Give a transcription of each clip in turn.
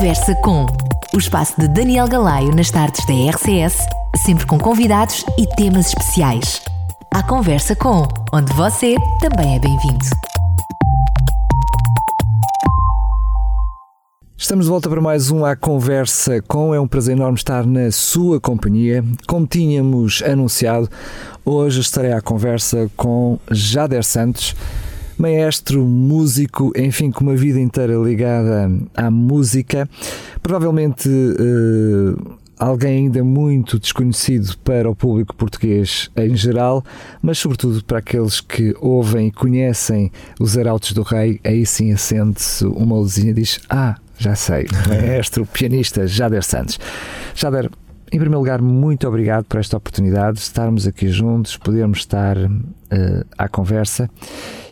Conversa com o espaço de Daniel Galaio nas tardes da RCS, sempre com convidados e temas especiais. A Conversa com, onde você também é bem-vindo. Estamos de volta para mais um A Conversa com. É um prazer enorme estar na sua companhia. Como tínhamos anunciado, hoje estarei à conversa com Jader Santos, maestro, músico, enfim, com uma vida inteira ligada à música. Provavelmente uh, alguém ainda muito desconhecido para o público português em geral, mas sobretudo para aqueles que ouvem e conhecem os Arautos do Rei, aí sim acende-se uma luzinha e diz: Ah, já sei, maestro, pianista Jader Santos. Jader, em primeiro lugar, muito obrigado por esta oportunidade de estarmos aqui juntos, podermos estar uh, à conversa.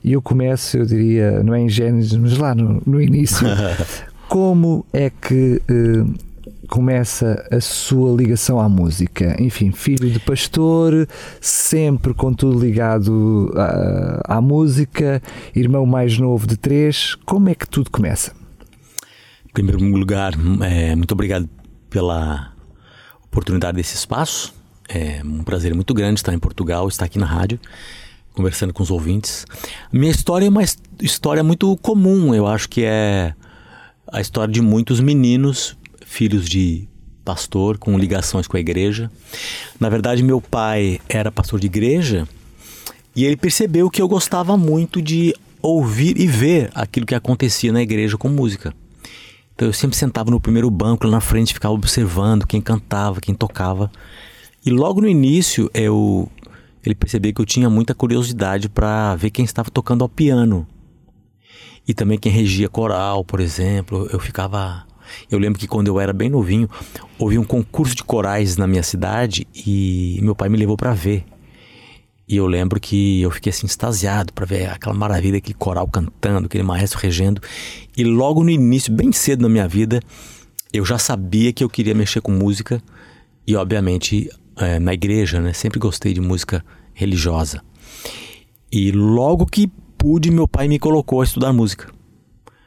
E eu começo, eu diria, não é em Gênesis, mas lá no, no início, como é que uh, começa a sua ligação à música? Enfim, filho de pastor, sempre com tudo ligado à, à música, irmão mais novo de três, como é que tudo começa? Em primeiro lugar, é, muito obrigado pela oportunidade desse espaço. É um prazer muito grande estar em Portugal, estar aqui na rádio, conversando com os ouvintes. Minha história é uma história muito comum, eu acho que é a história de muitos meninos, filhos de pastor, com ligações com a igreja. Na verdade, meu pai era pastor de igreja e ele percebeu que eu gostava muito de ouvir e ver aquilo que acontecia na igreja com música. Então eu sempre sentava no primeiro banco lá na frente, ficava observando quem cantava, quem tocava. E logo no início eu ele percebeu que eu tinha muita curiosidade para ver quem estava tocando ao piano. E também quem regia coral, por exemplo. Eu ficava eu lembro que quando eu era bem novinho, houve um concurso de corais na minha cidade e meu pai me levou para ver. E eu lembro que eu fiquei assim extasiado para ver aquela maravilha, aquele coral cantando, aquele maestro regendo. E logo no início, bem cedo na minha vida, eu já sabia que eu queria mexer com música e, obviamente, é, na igreja, né? Sempre gostei de música religiosa. E logo que pude, meu pai me colocou a estudar música.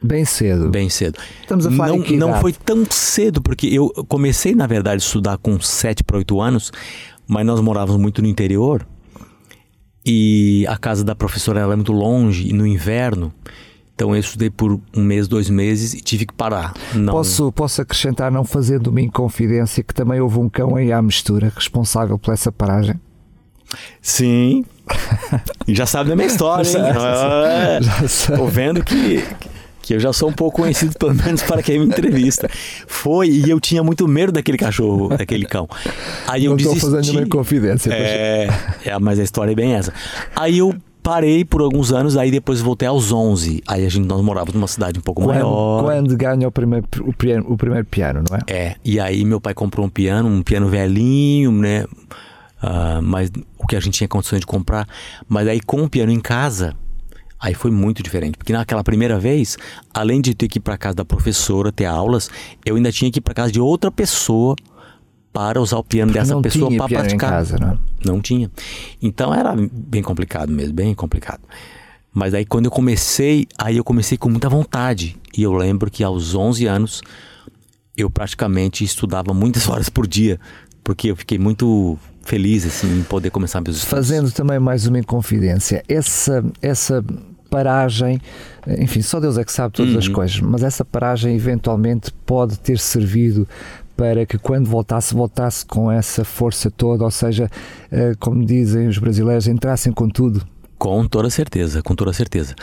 Bem cedo. Bem cedo. Estamos a falar não, em não foi tão cedo, porque eu comecei, na verdade, a estudar com 7 para 8 anos, mas nós morávamos muito no interior e a casa da professora era muito longe e no inverno. Então eu estudei por um mês, dois meses e tive que parar. Não... Posso, posso acrescentar, não fazendo uma inconfidência, que também houve um cão aí à mistura responsável por essa paragem? Sim. já sabe da minha história, hein? Já, já Tô vendo que, que eu já sou um pouco conhecido, pelo menos para quem me entrevista. Foi, e eu tinha muito medo daquele cachorro, daquele cão. Aí eu Não desisti. fazendo nenhuma confidência. É, é, mas a história é bem essa. Aí eu parei por alguns anos, aí depois voltei aos 11. Aí a gente, nós morávamos numa cidade um pouco quando, maior. Quando ganha o primeiro, o, piano, o primeiro piano, não é? É, e aí meu pai comprou um piano, um piano velhinho, né? Uh, mas o que a gente tinha condições de comprar. Mas aí com o piano em casa, Aí foi muito diferente, porque naquela primeira vez, além de ter que ir para casa da professora ter aulas, eu ainda tinha que ir para casa de outra pessoa para usar o piano porque dessa pessoa para praticar. Em casa, não? não tinha. Então era bem complicado mesmo, bem complicado. Mas aí quando eu comecei, aí eu comecei com muita vontade. E eu lembro que aos 11 anos eu praticamente estudava muitas horas por dia, porque eu fiquei muito feliz assim em poder começar meus estudos. Fazendo também mais uma inconfidência, essa essa paragem, enfim, só Deus é que sabe todas uhum. as coisas, mas essa paragem eventualmente pode ter servido para que quando voltasse, voltasse com essa força toda, ou seja, eh, como dizem os brasileiros, entrassem com tudo. Com toda certeza, com toda certeza.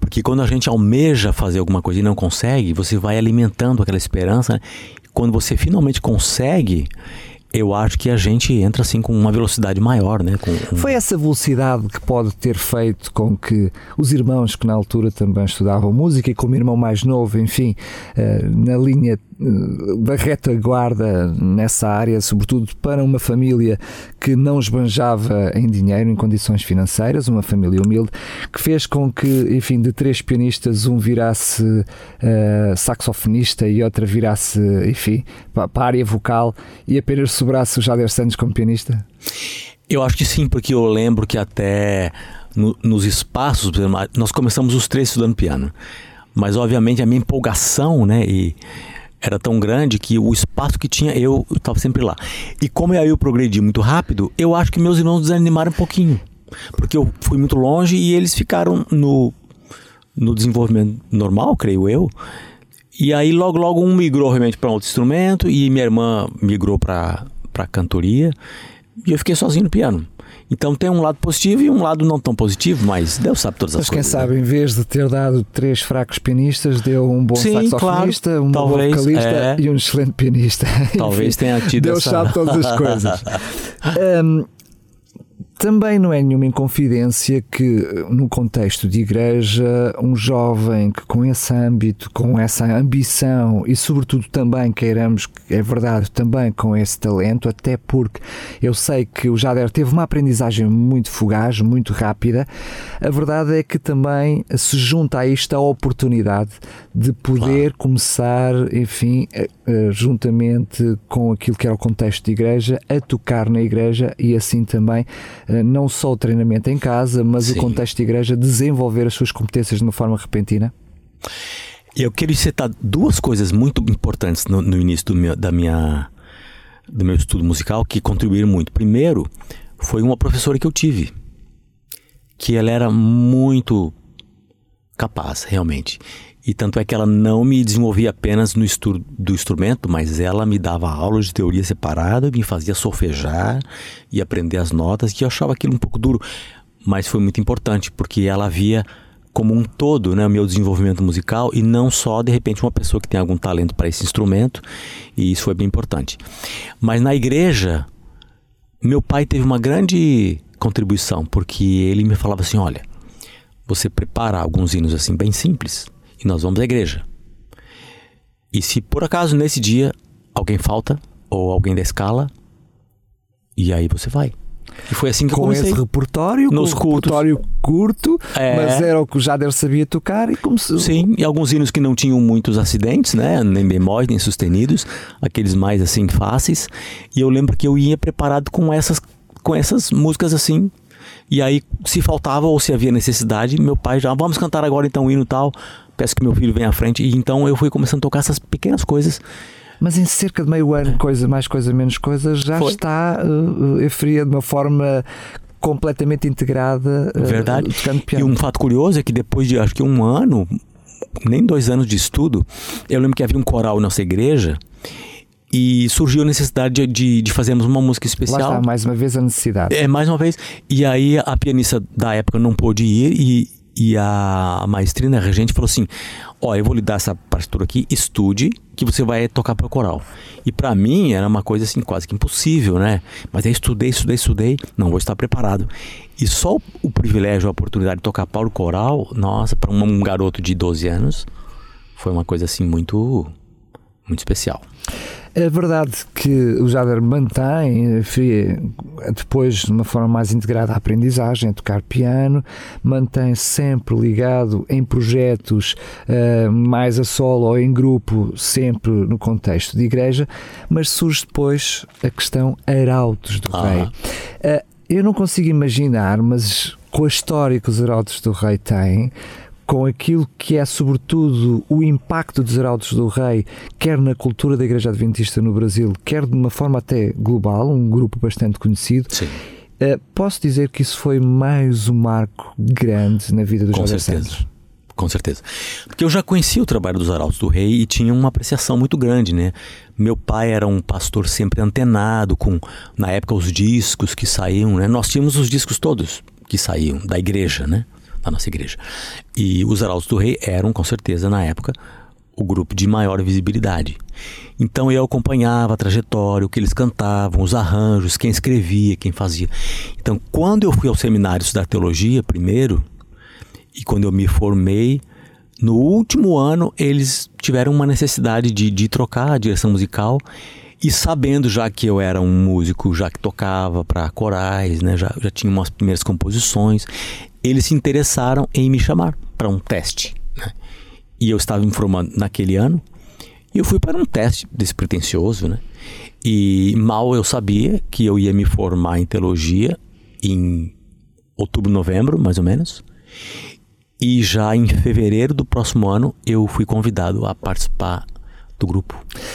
Porque quando a gente almeja fazer alguma coisa e não consegue, você vai alimentando aquela esperança. Né? Quando você finalmente consegue, eu acho que a gente entra assim com uma velocidade maior, né? Com, Foi essa velocidade que pode ter feito com que os irmãos que na altura também estudavam música e como irmão mais novo, enfim, eh, na linha da retaguarda nessa área, sobretudo para uma família que não esbanjava em dinheiro, em condições financeiras, uma família humilde, que fez com que, enfim, de três pianistas, um virasse uh, saxofonista e outra virasse, enfim, para a área vocal e apenas sobrasse o Jader Santos como pianista? Eu acho que sim, porque eu lembro que até no, nos espaços, nós começamos os três estudando piano, mas obviamente a minha empolgação, né, e era tão grande que o espaço que tinha eu estava sempre lá. E como eu progredi muito rápido, eu acho que meus irmãos desanimaram um pouquinho. Porque eu fui muito longe e eles ficaram no, no desenvolvimento normal, creio eu. E aí logo logo um migrou realmente para outro instrumento e minha irmã migrou para para cantoria e eu fiquei sozinho no piano. Então tem um lado positivo e um lado não tão positivo, mas Deus sabe todas as mas coisas. Mas quem sabe, né? em vez de ter dado três fracos pianistas, deu um bom Sim, saxofonista, claro. um Talvez, bom vocalista é. e um excelente pianista. Talvez Enfim, tenha tido Deus essa... sabe todas as coisas. um, também não é nenhuma inconfidência que, no contexto de igreja, um jovem que com esse âmbito, com essa ambição e, sobretudo, também queiramos, é verdade, também com esse talento, até porque eu sei que o Jader teve uma aprendizagem muito fugaz, muito rápida, a verdade é que também se junta a isto a oportunidade de poder claro. começar, enfim, juntamente com aquilo que era o contexto de igreja, a tocar na igreja e assim também não só o treinamento em casa, mas Sim. o contexto de igreja, desenvolver as suas competências de uma forma repentina? Eu quero citar duas coisas muito importantes no, no início meu, da minha, do meu estudo musical que contribuíram muito. Primeiro, foi uma professora que eu tive, que ela era muito capaz, realmente. E tanto é que ela não me desenvolvia apenas no estudo do instrumento, mas ela me dava aulas de teoria separada, me fazia solfejar e aprender as notas, que eu achava aquilo um pouco duro, mas foi muito importante, porque ela via como um todo né, o meu desenvolvimento musical e não só, de repente, uma pessoa que tem algum talento para esse instrumento, e isso foi bem importante. Mas na igreja, meu pai teve uma grande contribuição, porque ele me falava assim: olha, você prepara alguns hinos assim bem simples e nós vamos à igreja. E se por acaso nesse dia alguém falta ou alguém da escala, e aí você vai. E foi assim que com comecei. esse repertório, nos com cultos. repertório curto, É. mas era o que o Jader sabia tocar e começou. Sim, e alguns hinos que não tinham muitos acidentes, né? Nem bemóis, nem sustenidos, aqueles mais assim fáceis. E eu lembro que eu ia preparado com essas com essas músicas assim. E aí, se faltava ou se havia necessidade, meu pai já, vamos cantar agora então um hino tal. Peço que meu filho venha à frente. E então eu fui começando a tocar essas pequenas coisas. Mas em cerca de meio ano, coisa mais coisa menos coisa, já Foi. está uh, uh, fria de uma forma completamente integrada uh, Verdade. E um fato curioso é que depois de acho que um ano, nem dois anos de estudo, eu lembro que havia um coral na nossa igreja e surgiu a necessidade de, de, de fazermos uma música Lá especial. está, mais uma vez, a necessidade. É, mais uma vez. E aí a pianista da época não pôde ir e, e a maestrina, regente, falou assim: Ó, eu vou lhe dar essa partitura aqui, estude, que você vai tocar para coral. E para mim era uma coisa assim quase que impossível, né? Mas aí estudei, estudei, estudei, não vou estar preparado. E só o, o privilégio, a oportunidade de tocar para o coral, nossa, para um garoto de 12 anos, foi uma coisa assim muito, muito especial. É verdade que o Jader mantém, enfim, depois de uma forma mais integrada a aprendizagem, a tocar piano, mantém sempre ligado em projetos uh, mais a solo ou em grupo, sempre no contexto de igreja, mas surge depois a questão Arautos do Ah. Rei. Uh, eu não consigo imaginar, mas com a história que os Arautos do Rei têm, com aquilo que é, sobretudo, o impacto dos Heraldos do Rei, quer na cultura da Igreja Adventista no Brasil, quer de uma forma até global, um grupo bastante conhecido, Sim. uh, posso dizer que isso foi mais um marco grande na vida do Com certeza. Santos. Com certeza. Porque eu já conhecia o trabalho dos Arautos do Rei e tinha uma apreciação muito grande, né? Meu pai era um pastor sempre antenado com, na época, os discos que saíam, né? Nós tínhamos os discos todos que saíam da igreja, né? Da nossa igreja. E os Arautos do Rei eram, com certeza, na época, o grupo de maior visibilidade. Então eu acompanhava a trajetória, o que eles cantavam, os arranjos, quem escrevia, quem fazia. Então, quando eu fui ao seminário estudar teologia primeiro, e quando eu me formei, no último ano eles tiveram uma necessidade de, de trocar a direção musical e sabendo já que eu era um músico, já que tocava para corais, né, já, já tinha umas primeiras composições, eles se interessaram em me chamar para um teste. Né? E eu estava me formando naquele ano e eu fui para um teste despretensioso, né? E mal eu sabia que eu ia me formar em teologia em outubro, novembro, mais ou menos. E já em fevereiro do próximo ano eu fui convidado a participar do grupo.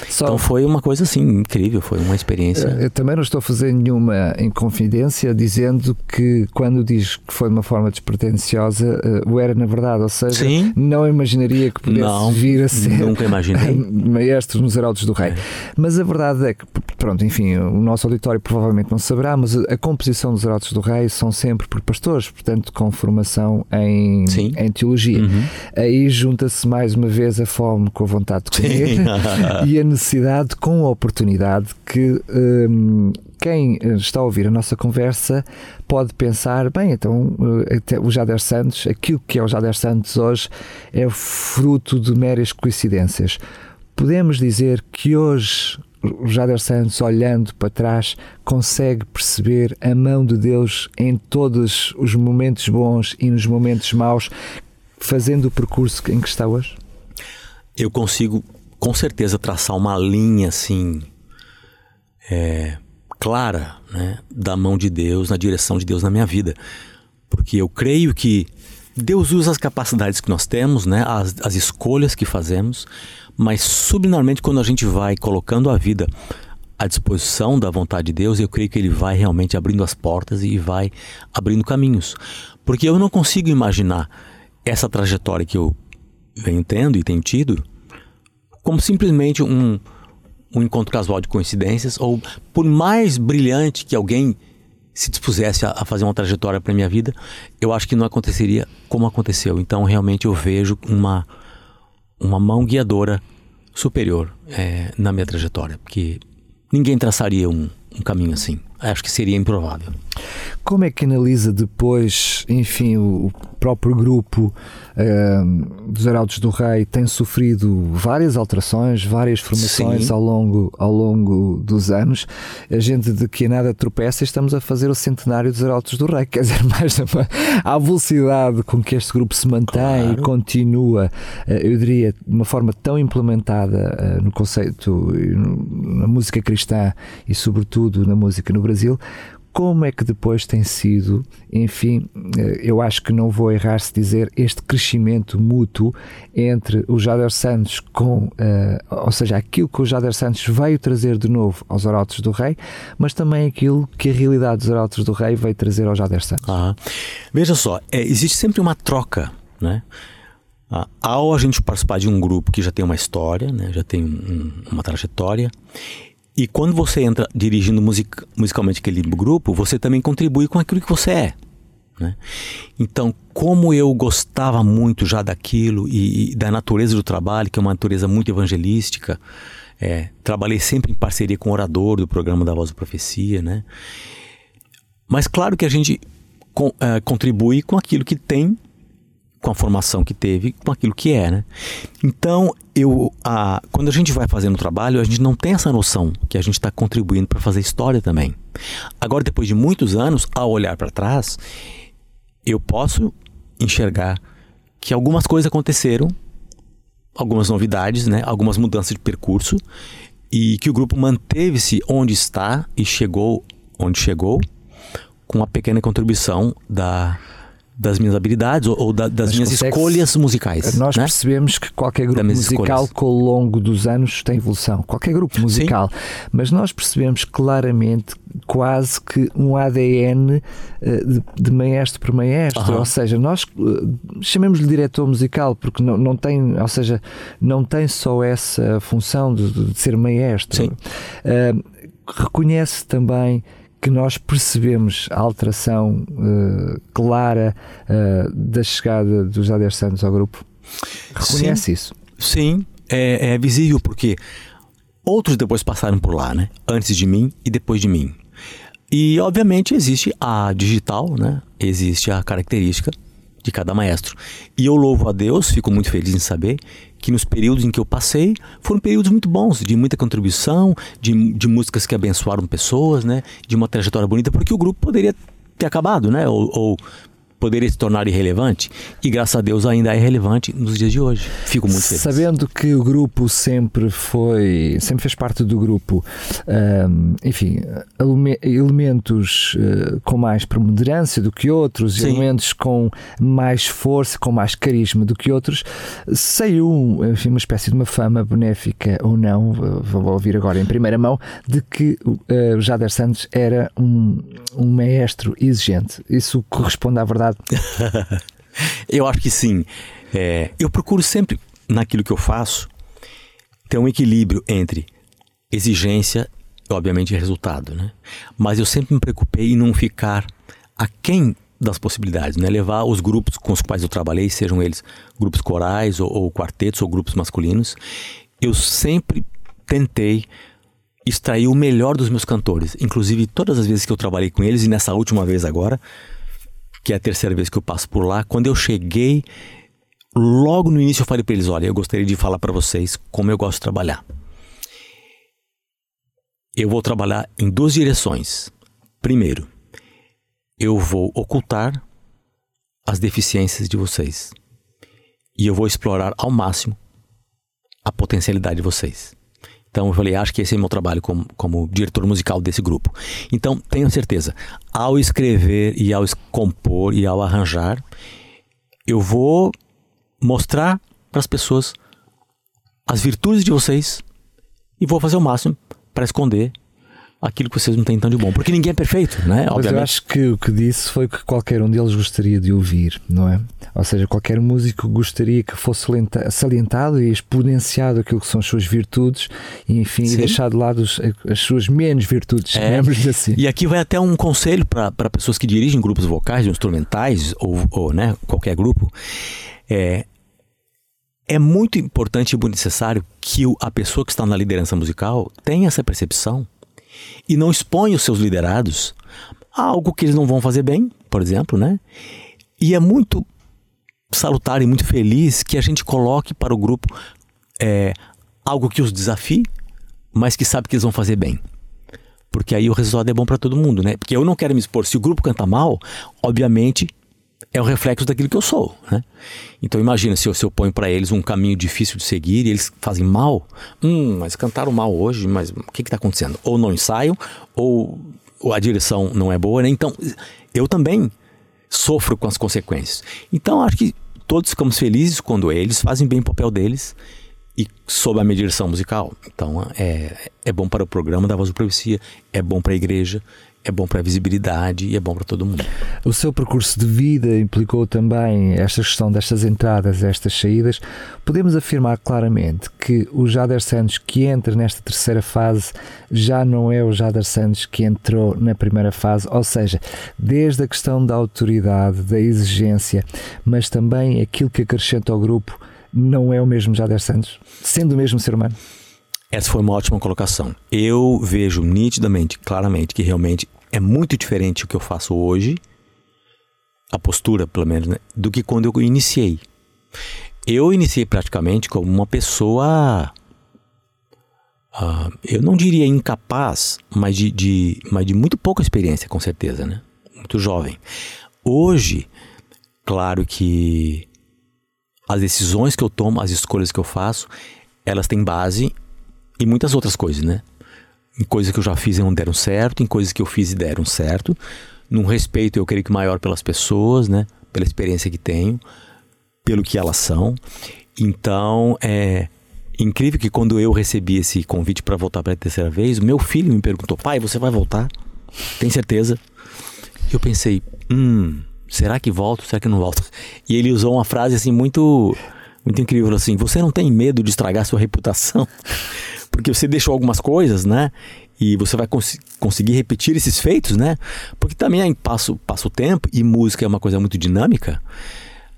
Só... Então foi uma coisa assim incrível, foi uma experiência. Eu também não estou a fazer nenhuma inconfidência dizendo que quando diz que foi de uma forma despretensiosa, uh, o era na verdade, ou seja, Sim. não imaginaria que pudesse não, vir a ser nunca imaginei. maestro nos Heraldos do Rei. É. Mas a verdade é que, pronto, enfim, o nosso auditório provavelmente não saberá, mas a, composição dos Heraldos do Rei são sempre por pastores, portanto, com formação em, em teologia. Uhum. Aí junta-se mais uma vez a fome com a vontade de comer e a necessidade com a oportunidade que um, quem está a ouvir a nossa conversa pode pensar, bem, então eh, o Jader Santos, aquilo que é o Jader Santos hoje é fruto de meras coincidências. Podemos dizer que hoje o Jader Santos, olhando para trás, consegue perceber a mão de Deus em todos os momentos bons e nos momentos maus, fazendo o percurso em que está hoje? Eu consigo com certeza traçar uma linha assim é, clara né, da mão de Deus, na direção de Deus na minha vida. Porque eu creio que Deus usa as capacidades que nós temos, né, as, as escolhas que fazemos, mas subliminarmente quando a gente vai colocando a vida à disposição da vontade de Deus, eu creio que Ele vai realmente abrindo as portas e vai abrindo caminhos. Porque eu não consigo imaginar essa trajetória que eu venho tendo e tenho tido como simplesmente um, um encontro casual de coincidências, ou por mais brilhante que alguém se dispusesse a, fazer uma trajetória para minha vida, eu acho que não aconteceria como aconteceu. Então, realmente, eu vejo uma, uma mão guiadora superior é, na minha trajetória, porque ninguém traçaria um, um caminho assim. Acho que seria improvável. Como é que analisa depois, enfim, o próprio grupo uh, dos Heraldos do Rei tem sofrido várias alterações, várias formações ao longo, ao longo dos anos. A gente de que nada tropeça estamos a fazer o centenário dos Heraldos do Rei, quer dizer, mais uma, a velocidade com que este grupo se mantém claro. e continua, uh, eu diria, de uma forma tão implementada uh, no conceito, na música cristã e, sobretudo, na música no Brasil como é que depois tem sido, enfim, eh, eu acho que não vou errar se dizer este crescimento mútuo entre o Jader Santos com, uh, ou seja, aquilo que o Jader Santos veio trazer de novo aos Arautos do Rei, mas também aquilo que a realidade dos Arautos do Rei veio trazer ao Jader Santos. Ah, veja só, é, existe sempre uma troca, né? Ah, ao a gente participar de um grupo que já tem uma história, né, já tem um, uma trajetória, e quando você entra dirigindo music, musicalmente aquele grupo, você também contribui com aquilo que você é. Né? Então, como eu gostava muito já daquilo e, e, da natureza do trabalho, que é uma natureza muito evangelística, é, trabalhei sempre em parceria com o orador do programa da Voz da Profecia, né? Mas claro que a gente com, é, contribui com aquilo que tem com a formação que teve, com aquilo que é, né? Então, eu, a, quando a gente vai fazendo o trabalho, a gente não tem essa noção que a gente está contribuindo para fazer história também. Agora, depois de muitos anos, ao olhar para trás, eu posso enxergar que algumas coisas aconteceram, algumas novidades, né? Algumas mudanças de percurso e que o grupo manteve-se onde está e chegou onde chegou com uma pequena contribuição da das minhas habilidades ou, ou da, das minhas escolhas musicais. Nós né? percebemos que qualquer grupo musical, com o longo dos anos, tem evolução. Qualquer grupo musical. Sim. Mas nós percebemos claramente quase que um ADN eh, de, de maestro por maestro, ou seja, nós eh, chamemos-lhe diretor musical porque não, não tem, ou seja, não tem só essa função de, de ser maestro. Uh, reconhece também que nós percebemos a alteração uh, clara uh, da chegada dos Jader Santos ao grupo? Reconhece sim, isso? Sim, é, é, visível porque outros depois passaram por lá, né? Antes de mim e depois de mim. E obviamente existe a digital, né? Existe a característica de cada maestro. E eu louvo a Deus, fico muito feliz em saber que nos períodos em que eu passei foram períodos muito bons, de muita contribuição, de, de músicas que abençoaram pessoas, né? De uma trajetória bonita, porque o grupo poderia ter acabado, né? Ou, ou poderia se tornar irrelevante e graças a Deus ainda é relevante nos dias de hoje. Fico muito feliz. Sabendo que o grupo sempre foi, sempre fez parte do grupo, um, enfim, elementos uh, com mais preponderância do que outros, Sim. elementos com mais força, com mais carisma do que outros, saiu enfim, uma espécie de uma fama benéfica ou não, vou ouvir agora em primeira mão, de que uh, Jader Santos era um, um maestro exigente. Isso corresponde à verdade eu acho que sim. É, eu procuro sempre, naquilo que eu faço, ter um equilíbrio entre exigência e, obviamente, resultado. Né? Mas eu sempre me preocupei em não ficar aquém das possibilidades, né? levar os grupos com os quais eu trabalhei, sejam eles grupos corais ou, ou quartetos ou grupos masculinos, eu sempre tentei extrair o melhor dos meus cantores. Inclusive, todas as vezes que eu trabalhei com eles, e nessa última vez agora, que é a terceira vez que eu passo por lá. Quando eu cheguei, logo no início eu falei para eles: olha, eu gostaria de falar para vocês como eu gosto de trabalhar. Eu vou trabalhar em duas direções. Primeiro, eu vou ocultar as deficiências de vocês e eu vou explorar ao máximo a potencialidade de vocês. Então eu falei, acho que esse é meu trabalho como, como diretor musical desse grupo. Então tenho certeza, ao escrever e ao compor e ao arranjar, eu vou mostrar para as pessoas as virtudes de vocês e vou fazer o máximo para esconder aquilo que vocês não têm tão de bom. Porque ninguém é perfeito, né? Mas Obviamente. eu acho que o que disse foi que qualquer um deles gostaria de ouvir, não é? Ou seja, qualquer músico gostaria que fosse salientado e exponenciado aquilo que são as suas virtudes e, enfim, Sim. deixar de lado as suas menos virtudes, é. assim. E aqui vai até um conselho para pessoas que dirigem grupos vocais, instrumentais ou, ou né, qualquer grupo. É, é muito importante e muito necessário que a pessoa que está na liderança musical tenha essa percepção e não expõe os seus liderados a algo que eles não vão fazer bem, por exemplo, né? E é muito salutar e muito feliz que a gente coloque para o grupo é, algo que os desafie, mas que sabe que eles vão fazer bem. Porque aí o resultado é bom para todo mundo, né? Porque eu não quero me expor. Se o grupo canta mal, obviamente é o reflexo daquilo que eu sou, né? Então imagina se eu, se eu ponho para eles um caminho difícil de seguir e eles fazem mal. Hum, mas cantaram mal hoje, mas o que está acontecendo? Ou não ensaiam, ou, ou, a direção não é boa, né? Então eu também sofro com as consequências. Então acho que todos ficamos felizes quando eles fazem bem o papel deles e sob a minha direção musical. Então é, é bom para o programa da Voz do Profecia, é bom para a igreja, é bom para a visibilidade e é bom para todo mundo. O seu percurso de vida implicou também esta questão destas entradas, estas saídas. Podemos afirmar claramente que o Jader Santos que entra nesta terceira fase já não é o Jader Santos que entrou na primeira fase, ou seja, desde a questão da autoridade, da exigência, mas também aquilo que acrescenta ao grupo, não é o mesmo Jader Santos, sendo o mesmo ser humano. Essa foi uma ótima colocação. Eu vejo nitidamente, claramente, que realmente é muito diferente o que eu faço hoje, a postura, pelo menos, né, do que quando eu iniciei. Eu iniciei praticamente como uma pessoa. Uh, eu não diria incapaz, mas de, de, mas de muito pouca experiência, com certeza, né? Muito jovem. Hoje, claro que as decisões que eu tomo, as escolhas que eu faço, elas têm base e muitas outras coisas, né? Em coisas que eu já fiz e não deram certo, em coisas que eu fiz e deram certo, num respeito, eu creio que maior pelas pessoas, né? Pela experiência que tenho, pelo que elas são. Então, é incrível que quando eu recebi esse convite para voltar pela terceira vez, o meu filho me perguntou: pai, você vai voltar? Tem certeza? Eu pensei: hum, será que volto? Será que não volto? E ele usou uma frase assim muito muito incrível assim: você não tem medo de estragar sua reputação? Porque você deixou algumas coisas, né? E você vai cons conseguir repetir esses feitos, né? Porque também aí passa, passa o tempo e música é uma coisa muito dinâmica.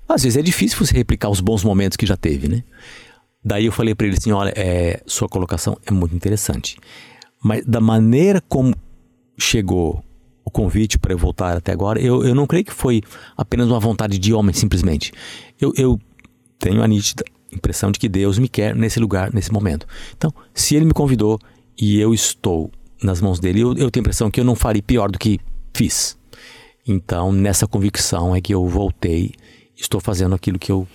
Às vezes é difícil você replicar os bons momentos que já teve, né? Daí eu falei para ele assim: olha, é, sua colocação é muito interessante. Mas da maneira como chegou o convite para eu voltar até agora, eu, eu não creio que foi apenas uma vontade de homem, simplesmente. Eu, eu tenho a nítida impressão de que Deus me quer nesse lugar, nesse momento. Então, se Ele me convidou e eu estou nas mãos dele, eu, eu tenho a impressão que eu não faria pior do que fiz. Então, nessa convicção é que eu voltei, estou fazendo aquilo que eu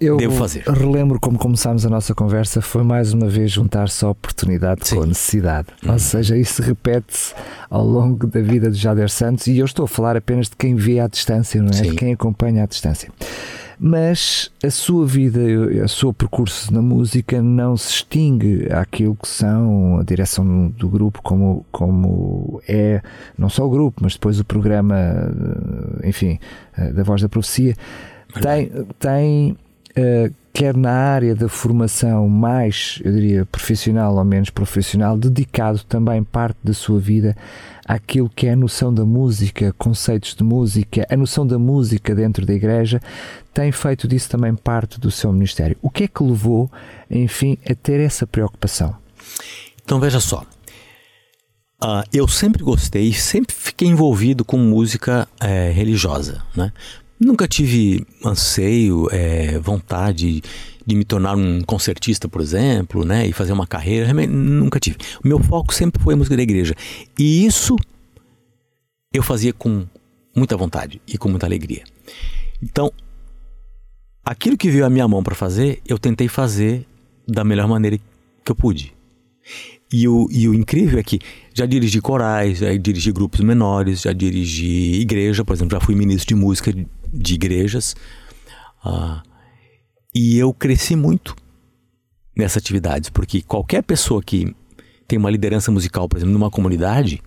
eu devo fazer. relembro como começámos a nossa conversa, foi mais uma vez juntar-se a oportunidade Sim. com a necessidade. Uhum. Ou seja, isso repete-se ao longo da vida de Jader Santos e eu estou a falar apenas de quem vê à distância, não é? Sim. De quem acompanha à distância. Mas a sua vida, o seu percurso na música não se extingue àquilo que são a direção do grupo, como, como é não só o grupo, mas depois o programa, enfim, eh, da Voz da Profecia. Tem, tem eh, quer na área da formação mais, eu diria, profissional ou menos profissional, dedicado também parte da sua vida àquilo que é a noção da música, conceitos de música, a noção da música dentro da igreja, tem feito disso também parte do seu ministério. O que é que levou, enfim, a ter essa preocupação? Então veja só. Ah, eu sempre gostei, sempre fiquei envolvido com música eh, religiosa, né? Nunca tive anseio, eh, vontade de me tornar um concertista, por exemplo, né? E fazer uma carreira, nunca tive. O meu foco sempre foi a música da igreja. E isso eu fazia com muita vontade e com muita alegria. Então, aquilo que veio à minha mão para fazer, eu tentei fazer da melhor maneira que eu pude. E o, e o incrível é que já dirigi corais, já dirigi grupos menores, já dirigi igreja, por exemplo, já fui ministro de música de, igrejas. Ah, e eu cresci muito nessas atividades, porque qualquer pessoa que tem uma liderança musical, por exemplo, numa comunidade,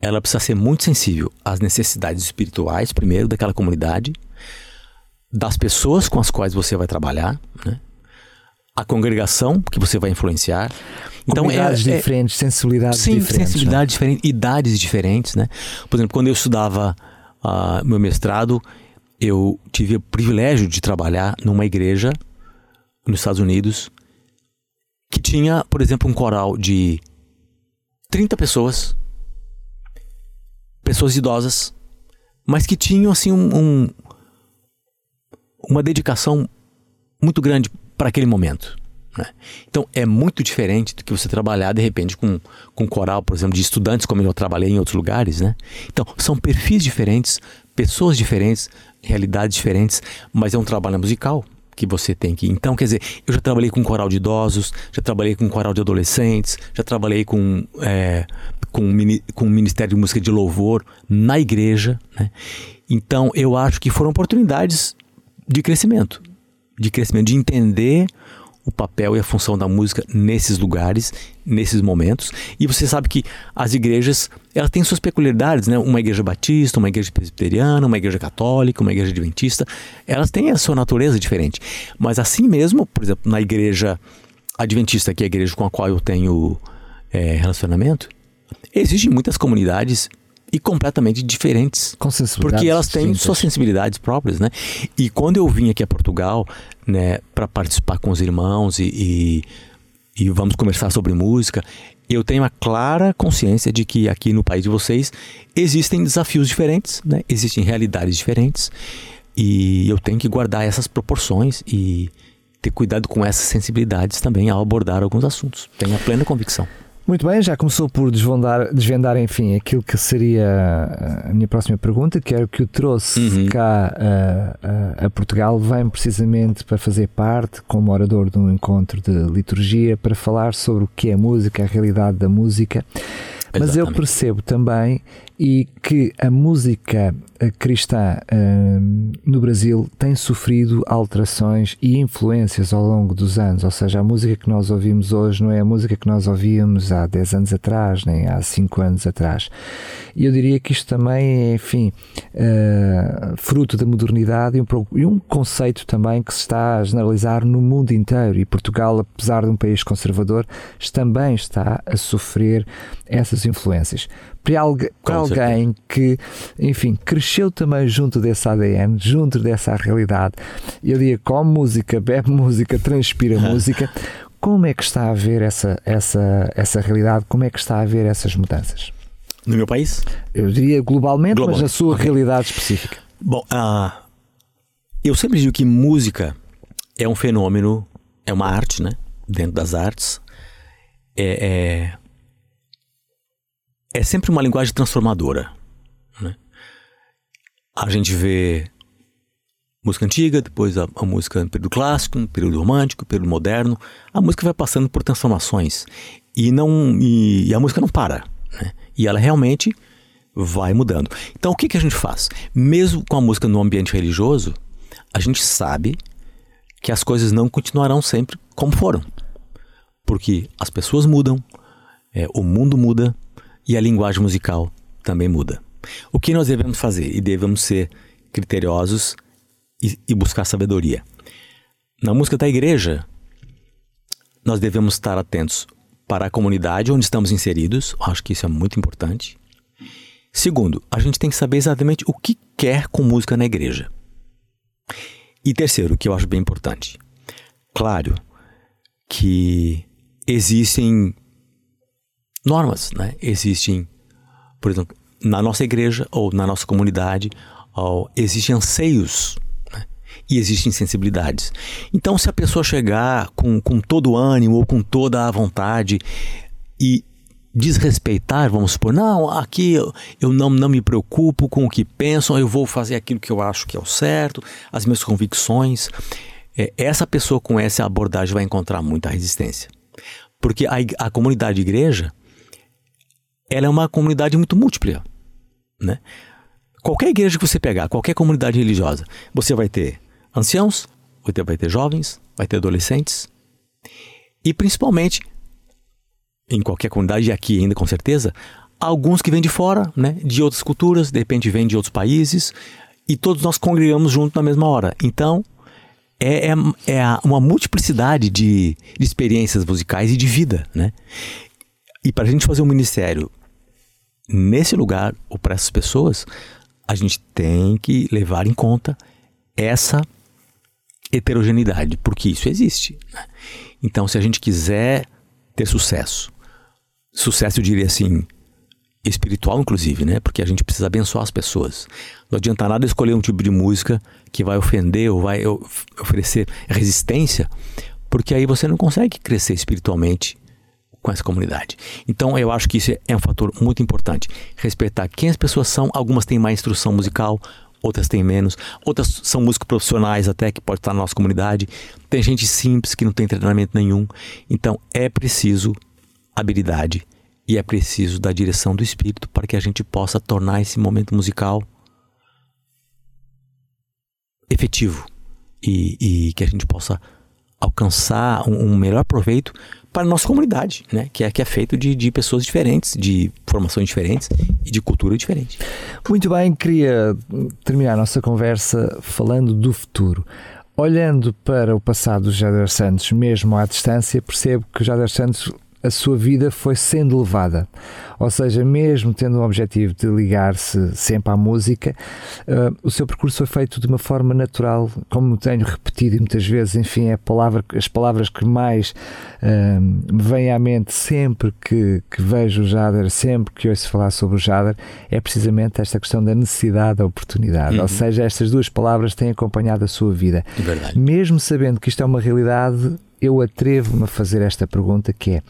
ela precisa ser muito sensível às necessidades espirituais, primeiro, daquela comunidade, das pessoas com as quais você vai trabalhar, né? a congregação que você vai influenciar. Então, Comunidades é, diferentes, sensibilidades sim, diferentes. é? sensibilidades diferentes, idades diferentes, né? Por exemplo, quando eu estudava uh, meu mestrado, eu tive o privilégio de trabalhar numa igreja nos Estados Unidos que tinha, por exemplo, um coral de 30 pessoas, pessoas idosas, mas que tinham assim um, um uma dedicação muito grande para aquele momento. Né? Então é muito diferente do que você trabalhar de repente com, com coral, por exemplo, de estudantes, como eu trabalhei em outros lugares. Né? Então são perfis diferentes, pessoas diferentes, realidades diferentes, mas é um trabalho musical que você tem que. Então, quer dizer, eu já trabalhei com coral de idosos, já trabalhei com coral de adolescentes, já trabalhei com, é, com, com o Ministério de Música de Louvor na igreja. Né? Então, eu acho que foram oportunidades de crescimento de crescimento, de entender o papel e a função da música nesses lugares, nesses momentos. E você sabe que as igrejas, elas têm suas peculiaridades, né? Uma igreja batista, uma igreja presbiteriana, uma igreja católica, uma igreja adventista, elas têm a sua natureza diferente. Mas assim mesmo, por exemplo, na igreja adventista, que é a igreja com a qual eu tenho é, relacionamento, existem muitas comunidades e completamente diferentes. Com porque elas têm distintas. suas sensibilidades próprias, né? E quando eu vim aqui a Portugal, né, para participar com os irmãos e, e, e vamos conversar sobre música, eu tenho a clara consciência de que aqui no país de vocês existem desafios diferentes, né? Existem realidades diferentes e eu tenho que guardar essas proporções e ter cuidado com essas sensibilidades também ao abordar alguns assuntos. Tenho a plena convicção. Muito bem, já começou por desvendar, desvendar, enfim, aquilo que seria a minha próxima pergunta, que era o que o trouxe Uhum. cá a, a- a Portugal, vem precisamente para fazer parte, como orador de um encontro de liturgia, para falar sobre o que é música, a realidade da música. Mas eu percebo também e que a música eh, cristã eh, no Brasil tem sofrido alterações e influências ao longo dos anos, ou seja, a música que nós ouvimos hoje não é a música que nós ouvíamos há 10 anos atrás, nem há 5 anos atrás. E eu diria que isto também é, enfim, eh, fruto da modernidade e um, e um conceito também que se está a generalizar no mundo inteiro. E Portugal, apesar de um país conservador, também está a sofrer essas influências. Para, para alguém que, enfim, cresceu também junto desse ADN, junto dessa realidade, eu diria come música, bebe música, transpira música. Como é que está a ver essa, essa, essa realidade? Como é que está a ver essas mudanças? No meu país? Eu diria globalmente, mas na sua ok. realidade específica. Bom, ah, eu sempre digo que música é um fenômeno, é uma arte, né? Dentro das artes. É, é, é sempre uma linguagem transformadora. a gente vê música antiga, depois a, a música no período clássico, no período romântico, período moderno. A música vai passando por transformações e não e, e a música não para, né? E ela realmente vai mudando. Então o que, que a gente faz? Mesmo com a música no ambiente religioso, a gente sabe que as coisas não continuarão sempre como foram, porque as pessoas mudam, é, o mundo muda e a linguagem musical também muda. O que nós devemos fazer? E devemos ser criteriosos e, e buscar sabedoria. Na música da igreja, nós devemos estar atentos para a comunidade onde estamos inseridos, acho que isso é muito importante. Segundo, a gente tem que saber exatamente o que quer com música na igreja. E terceiro, que eu acho bem importante, claro que existem normas, né? Existem, por exemplo, na nossa igreja ou na nossa comunidade, ou, existem anseios né? e existem sensibilidades. Então, se a pessoa chegar com, com todo o ânimo ou com toda a vontade e desrespeitar, vamos supor, não, aqui eu, eu não, não me preocupo com o que pensam, eu vou fazer aquilo que eu acho que é o certo, as minhas convicções. É, essa pessoa com essa abordagem vai encontrar muita resistência. Porque a, a comunidade de igreja, ela é uma comunidade muito múltipla, né? Qualquer igreja que você pegar, qualquer comunidade religiosa, você vai ter anciãos, vai ter jovens, vai ter adolescentes e principalmente em qualquer comunidade e aqui ainda com certeza, alguns que vêm de fora, né, de outras culturas, de repente vêm de outros países e todos nós congregamos junto na mesma hora. Então é, é, é uma multiplicidade de, de experiências musicais e de vida, né? E para a gente fazer um ministério nesse lugar ou para essas pessoas, a gente tem que levar em conta essa heterogeneidade, porque isso existe. Né? Então, se a gente quiser ter sucesso, sucesso eu diria assim, espiritual inclusive, né? Porque a gente precisa abençoar as pessoas. Não adianta nada escolher um tipo de música que vai ofender ou vai oferecer resistência, porque aí você não consegue crescer espiritualmente com essa comunidade. Então eu acho que isso é um fator muito importante. Respeitar quem as pessoas são. Algumas têm mais instrução musical, outras têm menos. Outras são músicos profissionais até que pode estar na nossa comunidade. Tem gente simples que não tem treinamento nenhum. Então é preciso habilidade e é preciso da direção do espírito para que a gente possa tornar esse momento musical efetivo e, e que a gente possa alcançar um, um melhor proveito para a nossa comunidade, né? que, é, que é feito de, de pessoas diferentes, de formações diferentes e de cultura diferente. Muito bem, queria terminar a nossa conversa falando do futuro. Olhando para o passado do Jader Santos, mesmo à distância, percebo que o Jader Santos a sua vida foi sendo levada. Ou seja, mesmo tendo o objetivo de ligar-se sempre à música, uh, o seu percurso foi feito de uma forma natural, como tenho repetido muitas vezes, enfim, é palavra, as palavras que mais uh, me vêm à mente sempre que, que vejo o Jader, sempre que ouço falar sobre o Jader, é precisamente esta questão da necessidade da oportunidade. Uhum. Ou seja, estas duas palavras têm acompanhado a sua vida. Verdade. Mesmo sabendo que isto é uma realidade, eu atrevo-me a fazer esta pergunta que é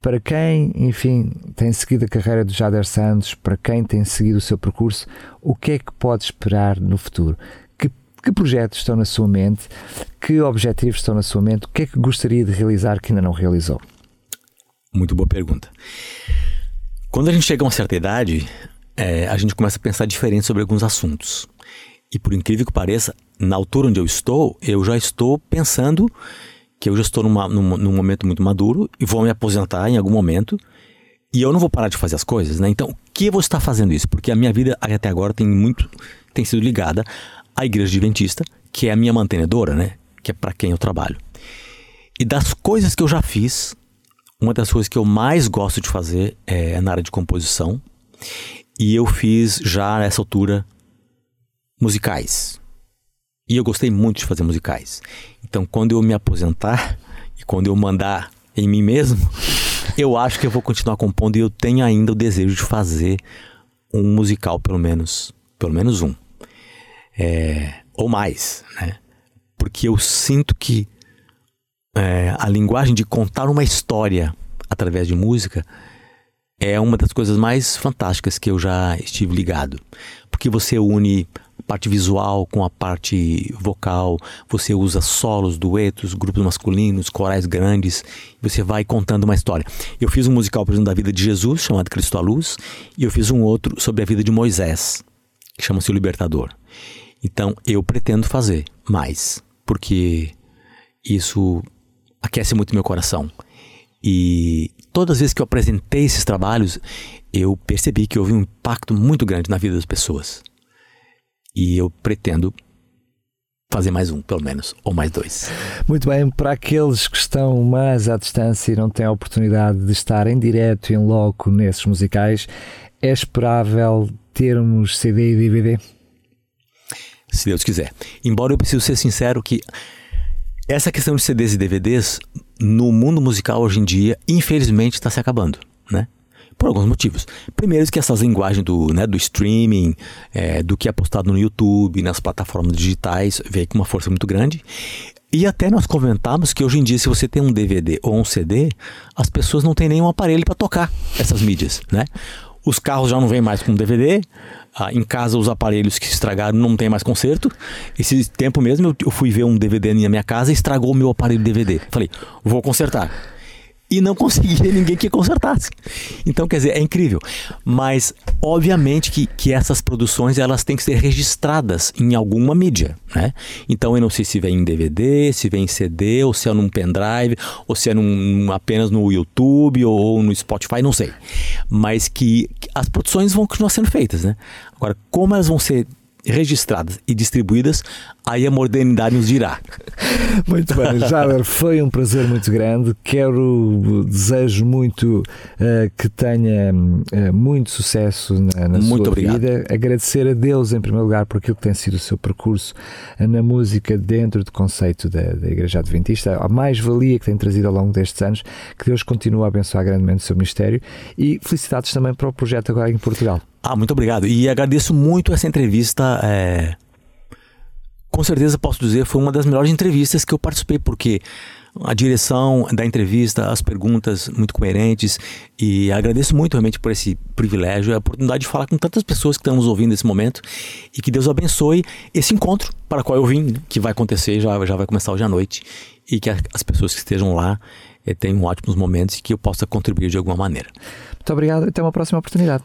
para quem, enfim, tem seguido a carreira do Jader Santos, para quem tem seguido o seu percurso, o que é que pode esperar no futuro? Que, que projetos estão na sua mente? Que objetivos estão na sua mente? O que é que gostaria de realizar que ainda não realizou? Muito boa pergunta. Quando a gente chega a uma certa idade, é, a gente começa a pensar diferente sobre alguns assuntos. E por incrível que pareça, na altura onde eu estou, eu já estou pensando que eu já estou numa, num, num momento muito maduro e vou me aposentar em algum momento e eu não vou parar de fazer as coisas, né? Então, o que eu vou estar fazendo isso? Porque a minha vida até agora tem muito tem sido ligada à igreja adventista, que é a minha mantenedora, né? Que é para quem eu trabalho. E das coisas que eu já fiz, uma das coisas que eu mais gosto de fazer é na área de composição. E eu fiz já nessa altura musicais. E eu gostei muito de fazer musicais. Então, quando eu me aposentar e quando eu mandar em mim mesmo, eu acho que eu vou continuar compondo e eu tenho ainda o desejo de fazer um musical, pelo menos, pelo menos um, é, ou mais, né? Porque eu sinto que é, a linguagem de contar uma história através de música é uma das coisas mais fantásticas que eu já estive ligado. Porque você une parte visual com a parte vocal, você usa solos, duetos, grupos masculinos, corais grandes, você vai contando uma história. Eu fiz um musical, por exemplo, da vida de Jesus, chamado Cristo à Luz, e eu fiz um outro sobre a vida de Moisés, que chama-se O Libertador. Então, eu pretendo fazer mais, porque isso aquece muito meu coração. E todas as vezes que eu apresentei esses trabalhos, eu percebi que houve um impacto muito grande na vida das pessoas. E eu pretendo fazer mais um, pelo menos, ou mais dois. Muito bem, para aqueles que estão mais à distância e não têm a oportunidade de estar em direto, em loco, nesses musicais, é esperável termos CD e DVD? Se Deus quiser. Embora eu preciso ser sincero que essa questão de CDs e DVDs no mundo musical hoje em dia, infelizmente, está se acabando, né? Por alguns motivos. Primeiro que essas linguagens do, né, do streaming, é, do que é postado no YouTube, nas plataformas digitais, veio com uma força muito grande. E até nós comentamos que hoje em dia, se você tem um DVD ou um CD, as pessoas não têm nenhum aparelho para tocar essas mídias, né? Os carros já não vêm mais com DVD. Ah, em casa, os aparelhos que estragaram não tem mais conserto. Esse tempo mesmo, eu fui ver um DVD na minha casa e estragou o meu aparelho DVD. Falei, vou consertar e não conseguia ninguém que consertasse. Então, quer dizer, é incrível. Mas, obviamente que, que essas produções elas têm que ser registradas em alguma mídia, né? Então, eu não sei se vem em DVD, se vem em CD, ou se é num pendrive, ou se é num, apenas no YouTube ou no Spotify, não sei. Mas que, que as produções vão continuar sendo feitas, né? Agora, como elas vão ser registradas e distribuídas, aí a modernidade nos dirá. Muito bem, Jader, foi um prazer muito grande. Quero, desejo muito uh, que tenha uh, muito sucesso na, na muito sua obrigado. vida. Agradecer a Deus, em primeiro lugar, por aquilo que tem sido o seu percurso na música dentro do conceito da, da Igreja Adventista, a mais-valia que tem trazido ao longo destes anos. Que Deus continue a abençoar grandemente o seu ministério e felicidades também para o projeto agora em Portugal. Ah, muito obrigado. E agradeço muito essa entrevista. É... Com certeza posso dizer, foi uma das melhores entrevistas que eu participei, porque a direção da entrevista, as perguntas muito coerentes e agradeço muito realmente por esse privilégio, a oportunidade de falar com tantas pessoas que estão nos ouvindo nesse momento e que Deus abençoe esse encontro para qual eu vim, que vai acontecer, já, já vai começar hoje à noite e que as pessoas que estejam lá eh, tenham ótimos momentos e que eu possa contribuir de alguma maneira. Muito obrigado e até uma próxima oportunidade.